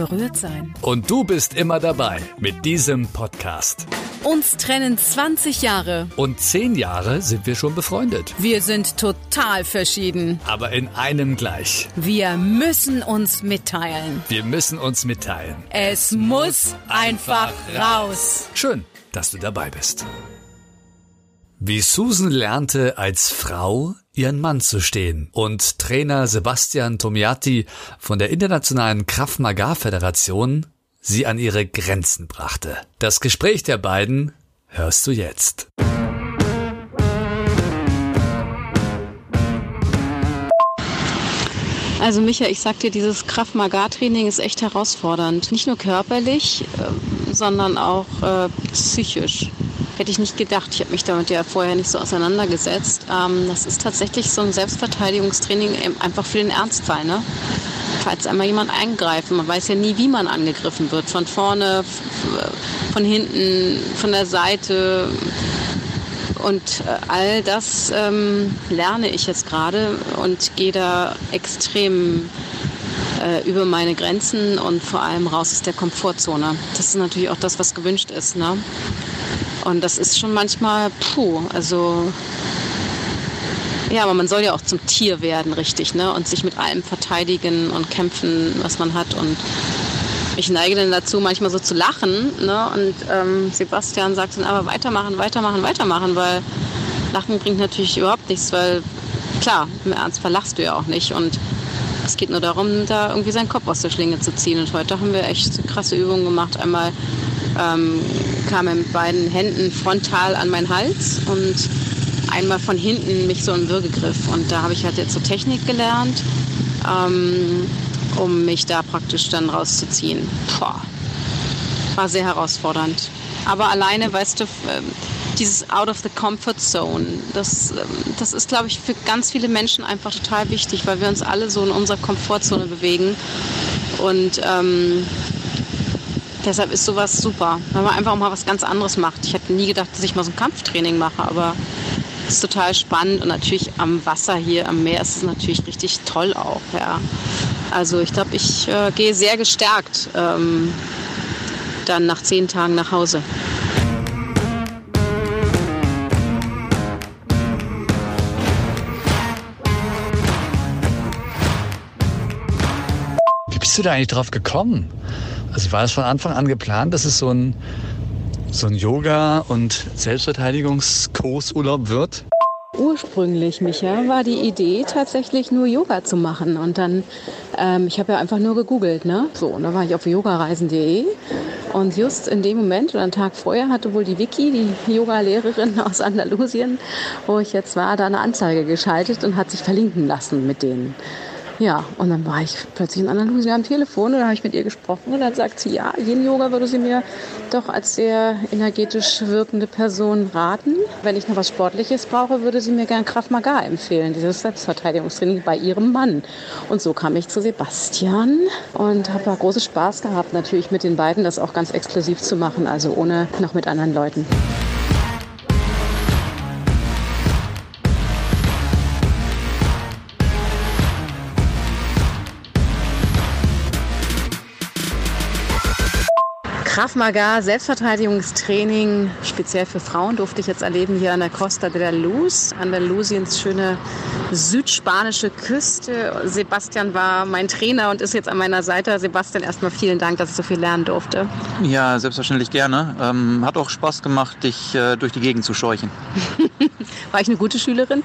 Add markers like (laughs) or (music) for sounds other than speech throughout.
berührt sein. Und du bist immer dabei mit diesem Podcast. Uns trennen 20 Jahre. Und 10 Jahre sind wir schon befreundet. Wir sind total verschieden. Aber in einem gleich. Wir müssen uns mitteilen. Wir müssen uns mitteilen. Es muss einfach raus. Schön, dass du dabei bist. Wie Susan lernte, als Frau ihren Mann zu stehen und Trainer Sebastian Tomiati von der Internationalen Krav Maga Föderation sie an ihre Grenzen brachte. Das Gespräch der beiden hörst du jetzt. Also Micha, ich sag dir, dieses Kraft Maga Training ist echt herausfordernd. Nicht nur körperlich, äh, sondern auch äh, psychisch. Hätte ich nicht gedacht. Ich habe mich damit ja vorher nicht so auseinandergesetzt. Ähm, das ist tatsächlich so ein Selbstverteidigungstraining einfach für den Ernstfall. Ne? Falls einmal jemand eingreift. Man weiß ja nie, wie man angegriffen wird. Von vorne, von hinten, von der Seite. Und äh, all das ähm, lerne ich jetzt gerade und gehe da extrem äh, über meine Grenzen und vor allem raus aus der Komfortzone. Das ist natürlich auch das, was gewünscht ist. Ne? Und das ist schon manchmal, puh, also ja, aber man soll ja auch zum Tier werden, richtig, ne? Und sich mit allem verteidigen und kämpfen, was man hat. Und ich neige dann dazu, manchmal so zu lachen. Ne? Und ähm, Sebastian sagt dann aber weitermachen, weitermachen, weitermachen, weil Lachen bringt natürlich überhaupt nichts, weil klar, im Ernst verlachst du ja auch nicht. Und es geht nur darum, da irgendwie seinen Kopf aus der Schlinge zu ziehen. Und heute haben wir echt krasse Übungen gemacht. Einmal ähm, kam er mit beiden Händen frontal an meinen Hals und einmal von hinten mich so im Würgegriff. Und da habe ich halt jetzt so Technik gelernt. Ähm, um mich da praktisch dann rauszuziehen. Boah. War sehr herausfordernd. Aber alleine, weißt du, ähm, dieses Out of the Comfort Zone, das, ähm, das ist, glaube ich, für ganz viele Menschen einfach total wichtig, weil wir uns alle so in unserer Komfortzone bewegen. Und ähm, deshalb ist sowas super, wenn man einfach mal was ganz anderes macht. Ich hätte nie gedacht, dass ich mal so ein Kampftraining mache, aber es ist total spannend und natürlich am Wasser hier, am Meer ist es natürlich richtig toll auch, ja. Also ich glaube, ich äh, gehe sehr gestärkt ähm, dann nach zehn Tagen nach Hause. Wie bist du da eigentlich drauf gekommen? Also war es von Anfang an geplant, dass es so ein, so ein Yoga- und Selbstverteidigungskursurlaub wird? Ursprünglich, Micha, war die Idee tatsächlich nur Yoga zu machen. Und dann, ähm, ich habe ja einfach nur gegoogelt, ne? So, und da war ich auf yogareisen.de. Und just in dem Moment oder einen Tag vorher hatte wohl die Vicky, die Yoga-Lehrerin aus Andalusien, wo ich jetzt war, da eine Anzeige geschaltet und hat sich verlinken lassen mit denen. Ja, und dann war ich plötzlich in Andalusien am Telefon und da habe ich mit ihr gesprochen und dann sagt sie, ja, Yin-Yoga würde sie mir doch als sehr energetisch wirkende Person raten. Wenn ich noch was Sportliches brauche, würde sie mir gern Krav Maga empfehlen, dieses Selbstverteidigungstraining bei ihrem Mann. Und so kam ich zu Sebastian und habe da großen Spaß gehabt, natürlich mit den beiden das auch ganz exklusiv zu machen, also ohne noch mit anderen Leuten. Krav Maga, Selbstverteidigungstraining, speziell für Frauen, durfte ich jetzt erleben hier an der Costa de la Luz, Andalusiens schöne südspanische Küste. Sebastian war mein Trainer und ist jetzt an meiner Seite. Sebastian, erstmal vielen Dank, dass ich so viel lernen durfte. Ja, selbstverständlich gerne. Ähm, hat auch Spaß gemacht, dich äh, durch die Gegend zu scheuchen. (laughs) war ich eine gute Schülerin?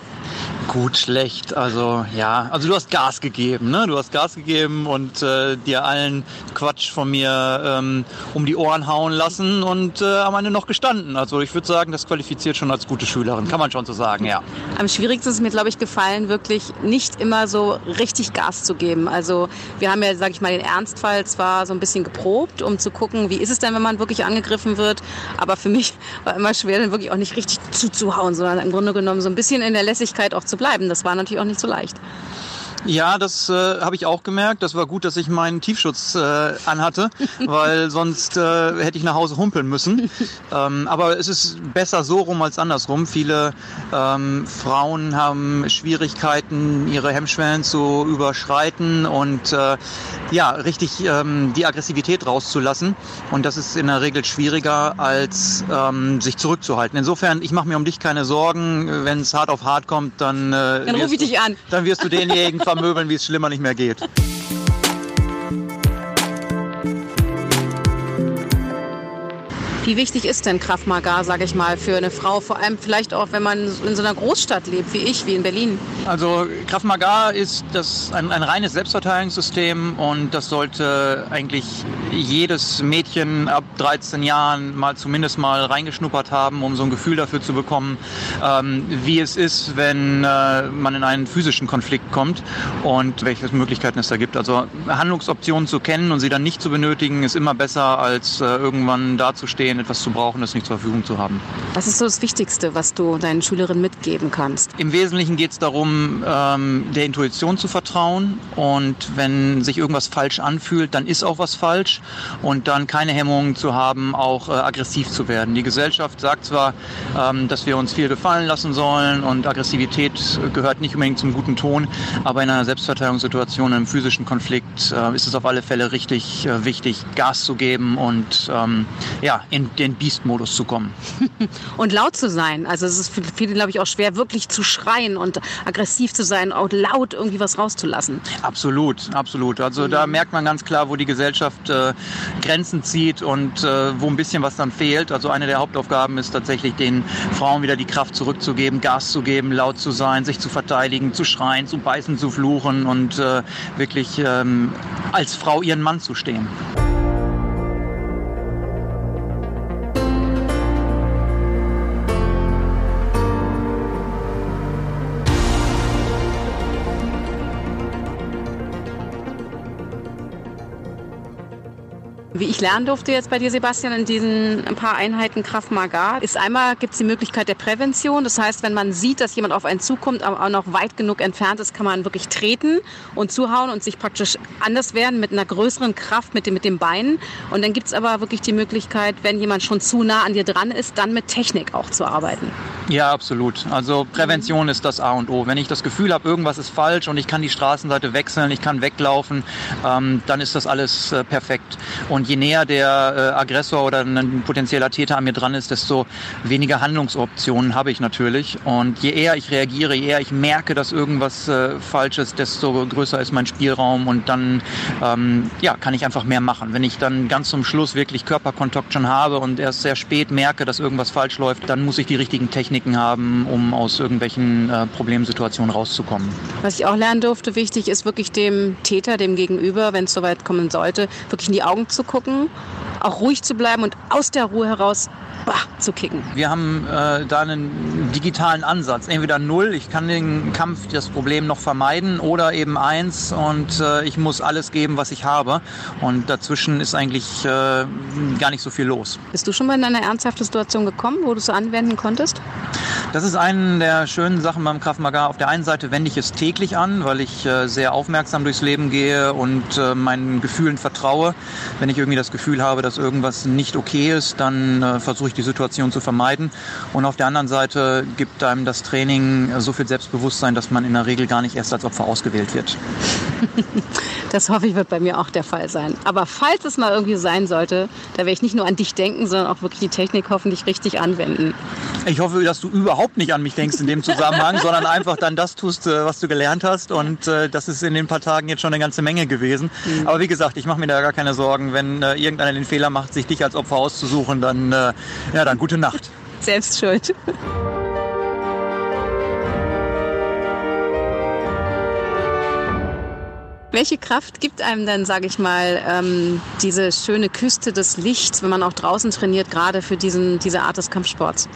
Gut, schlecht. Also ja, also du hast Gas gegeben, ne? Du hast Gas gegeben und äh, dir allen Quatsch von mir ähm, um die Ohren hauen lassen und äh, am Ende noch gestanden. Also ich würde sagen, das qualifiziert schon als gute Schülerin, kann man schon so sagen, ja. Am schwierigsten ist mir, glaube ich, gefallen, wirklich nicht immer so richtig Gas zu geben. Also wir haben ja, sage ich mal, den Ernstfall zwar so ein bisschen geprobt, um zu gucken, wie ist es denn, wenn man wirklich angegriffen wird. Aber für mich war immer schwer, dann wirklich auch nicht richtig zuzuhauen, sondern im Grunde genommen so ein bisschen in der Lässigkeit auch zu bleiben. Das war natürlich auch nicht so leicht. Ja, das äh, habe ich auch gemerkt. Das war gut, dass ich meinen Tiefschutz äh, anhatte, (laughs) weil sonst äh, hätte ich nach Hause humpeln müssen. Ähm, aber es ist besser so rum als andersrum. Viele ähm, Frauen haben Schwierigkeiten, ihre Hemmschwellen zu überschreiten und äh, ja, richtig ähm, die Aggressivität rauszulassen. Und das ist in der Regel schwieriger, als ähm, sich zurückzuhalten. Insofern, ich mache mir um dich keine Sorgen. Wenn es hart auf hart kommt, dann, äh, dann rufe ich dich an. Dann wirst du denjenigen (laughs) vermöbeln, wie es schlimmer nicht mehr geht. Wie wichtig ist denn Krav Maga, sage ich mal, für eine Frau, vor allem vielleicht auch, wenn man in so einer Großstadt lebt, wie ich, wie in Berlin? Also Krav Maga ist das ein, ein reines Selbstverteidigungssystem und das sollte eigentlich jedes Mädchen ab 13 Jahren mal zumindest mal reingeschnuppert haben, um so ein Gefühl dafür zu bekommen, ähm, wie es ist, wenn äh, man in einen physischen Konflikt kommt und welche Möglichkeiten es da gibt. Also Handlungsoptionen zu kennen und sie dann nicht zu benötigen, ist immer besser, als äh, irgendwann dazustehen Ferien etwas zu brauchen, das nicht zur Verfügung zu haben. Was ist so das Wichtigste, was du deinen Schülerinnen mitgeben kannst? Im Wesentlichen geht es darum, ähm, der Intuition zu vertrauen und wenn sich irgendwas falsch anfühlt, dann ist auch was falsch und dann keine Hemmungen zu haben, auch äh, aggressiv zu werden. Die Gesellschaft sagt zwar, ähm, dass wir uns viel gefallen lassen sollen und Aggressivität gehört nicht unbedingt zum guten Ton, aber in einer Selbstverteidigungssituation, in einem physischen Konflikt äh, ist es auf alle Fälle richtig äh, wichtig, Gas zu geben und ähm, ja, in den Beast-Modus zu kommen. (laughs) und laut zu sein. Also es ist für viele, glaube ich, auch schwer, wirklich zu schreien und aggressiv zu sein, auch laut irgendwie was rauszulassen. Absolut, absolut. Also mhm. da merkt man ganz klar, wo die Gesellschaft äh, Grenzen zieht und äh, wo ein bisschen was dann fehlt. Also eine der Hauptaufgaben ist tatsächlich den Frauen wieder die Kraft zurückzugeben, Gas zu geben, laut zu sein, sich zu verteidigen, zu schreien, zu beißen, zu fluchen und äh, wirklich ähm, als Frau ihren Mann zu stehen. Wie ich lernen durfte jetzt bei dir, Sebastian, in diesen paar Einheiten Kraft Maga, ist einmal gibt es die Möglichkeit der Prävention. Das heißt, wenn man sieht, dass jemand auf einen zukommt, aber auch noch weit genug entfernt ist, kann man wirklich treten und zuhauen und sich praktisch anders werden mit einer größeren Kraft mit dem, mit dem Bein. Und dann gibt es aber wirklich die Möglichkeit, wenn jemand schon zu nah an dir dran ist, dann mit Technik auch zu arbeiten. Ja, absolut. Also Prävention ist das A und O. Wenn ich das Gefühl habe, irgendwas ist falsch und ich kann die Straßenseite wechseln, ich kann weglaufen, ähm, dann ist das alles äh, perfekt. Und je näher der äh, Aggressor oder ein potenzieller Täter an mir dran ist, desto weniger Handlungsoptionen habe ich natürlich. Und je eher ich reagiere, je eher ich merke, dass irgendwas äh, falsch ist, desto größer ist mein Spielraum und dann ähm, ja, kann ich einfach mehr machen. Wenn ich dann ganz zum Schluss wirklich Körperkontakt schon habe und erst sehr spät merke, dass irgendwas falsch läuft, dann muss ich die richtigen Techniken haben, um aus irgendwelchen äh, Problemsituationen rauszukommen. Was ich auch lernen durfte, wichtig ist wirklich dem Täter, dem Gegenüber, wenn es soweit kommen sollte, wirklich in die Augen zu gucken gucken, auch ruhig zu bleiben und aus der Ruhe heraus bah, zu kicken. Wir haben äh, da einen digitalen Ansatz. Entweder null, ich kann den Kampf, das Problem noch vermeiden, oder eben eins und äh, ich muss alles geben, was ich habe. Und dazwischen ist eigentlich äh, gar nicht so viel los. Bist du schon mal in eine ernsthafte Situation gekommen, wo du es anwenden konntest? Das ist eine der schönen Sachen beim Krav Maga. Auf der einen Seite wende ich es täglich an, weil ich äh, sehr aufmerksam durchs Leben gehe und äh, meinen Gefühlen vertraue. Wenn ich irgendwie das Gefühl habe, dass irgendwas nicht okay ist, dann äh, versuche ich die Situation zu vermeiden. Und auf der anderen Seite gibt einem das Training so viel Selbstbewusstsein, dass man in der Regel gar nicht erst als Opfer ausgewählt wird. (laughs) Das hoffe ich, wird bei mir auch der Fall sein. Aber falls es mal irgendwie sein sollte, da werde ich nicht nur an dich denken, sondern auch wirklich die Technik hoffentlich richtig anwenden. Ich hoffe, dass du überhaupt nicht an mich denkst in dem Zusammenhang, (laughs) sondern einfach dann das tust, äh, was du gelernt hast. Und äh, das ist in den paar Tagen jetzt schon eine ganze Menge gewesen. Mhm. Aber wie gesagt, ich mache mir da gar keine Sorgen. Wenn äh, irgendeiner den Fehler macht, sich dich als Opfer auszusuchen, dann, ja, dann gute Nacht. Selbst schuld. Welche Kraft gibt einem denn, sage ich mal, ähm, diese schöne Küste des Lichts, wenn man auch draußen trainiert, gerade für diesen, diese Art des Kampfsports?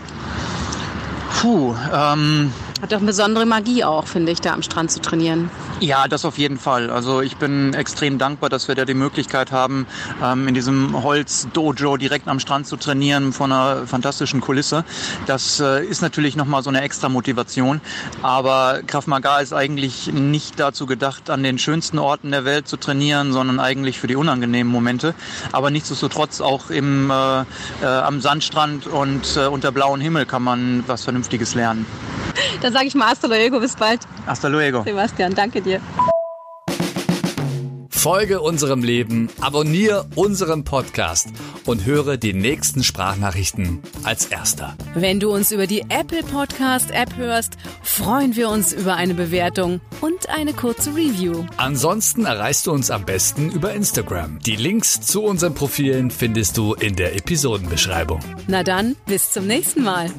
Puh, ähm, Hat doch eine besondere Magie auch, finde ich, da am Strand zu trainieren. Ja, das auf jeden Fall. Also ich bin extrem dankbar, dass wir da die Möglichkeit haben, ähm, in diesem Holz-Dojo direkt am Strand zu trainieren von einer fantastischen Kulisse. Das äh, ist natürlich nochmal so eine extra Motivation. Aber Krav Maga ist eigentlich nicht dazu gedacht, an den schönsten Orten der Welt zu trainieren, sondern eigentlich für die unangenehmen Momente. Aber nichtsdestotrotz auch im, äh, äh, am Sandstrand und äh, unter blauem Himmel kann man was Vernünftiges lernen. Dann sage ich mal hasta luego, bis bald. Hasta luego. Sebastian, danke dir. Folge unserem Leben, abonniere unseren Podcast und höre die nächsten Sprachnachrichten als erster. Wenn du uns über die Apple Podcast App hörst, freuen wir uns über eine Bewertung und eine kurze Review. Ansonsten erreichst du uns am besten über Instagram. Die Links zu unseren Profilen findest du in der Episodenbeschreibung. Na dann, bis zum nächsten Mal.